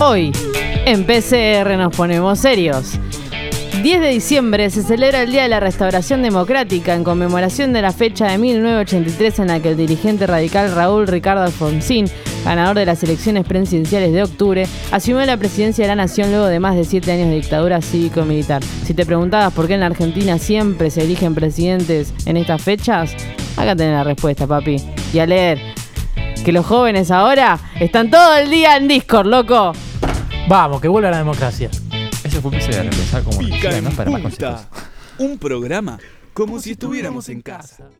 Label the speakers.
Speaker 1: Hoy, en PCR nos ponemos serios. 10 de diciembre se celebra el Día de la Restauración Democrática en conmemoración de la fecha de 1983 en la que el dirigente radical Raúl Ricardo Alfonsín, ganador de las elecciones presidenciales de octubre, asumió la presidencia de la nación luego de más de 7 años de dictadura cívico-militar. Si te preguntabas por qué en la Argentina siempre se eligen presidentes en estas fechas, acá tenés la respuesta, papi. Y a leer, que los jóvenes ahora están todo el día en Discord, loco.
Speaker 2: Vamos, que vuelva la democracia.
Speaker 3: Ese fue un piso de empezar como
Speaker 4: Pica en
Speaker 3: ¿no? Para más
Speaker 4: punta.
Speaker 3: consejos.
Speaker 4: Un programa como si estuviéramos en casa.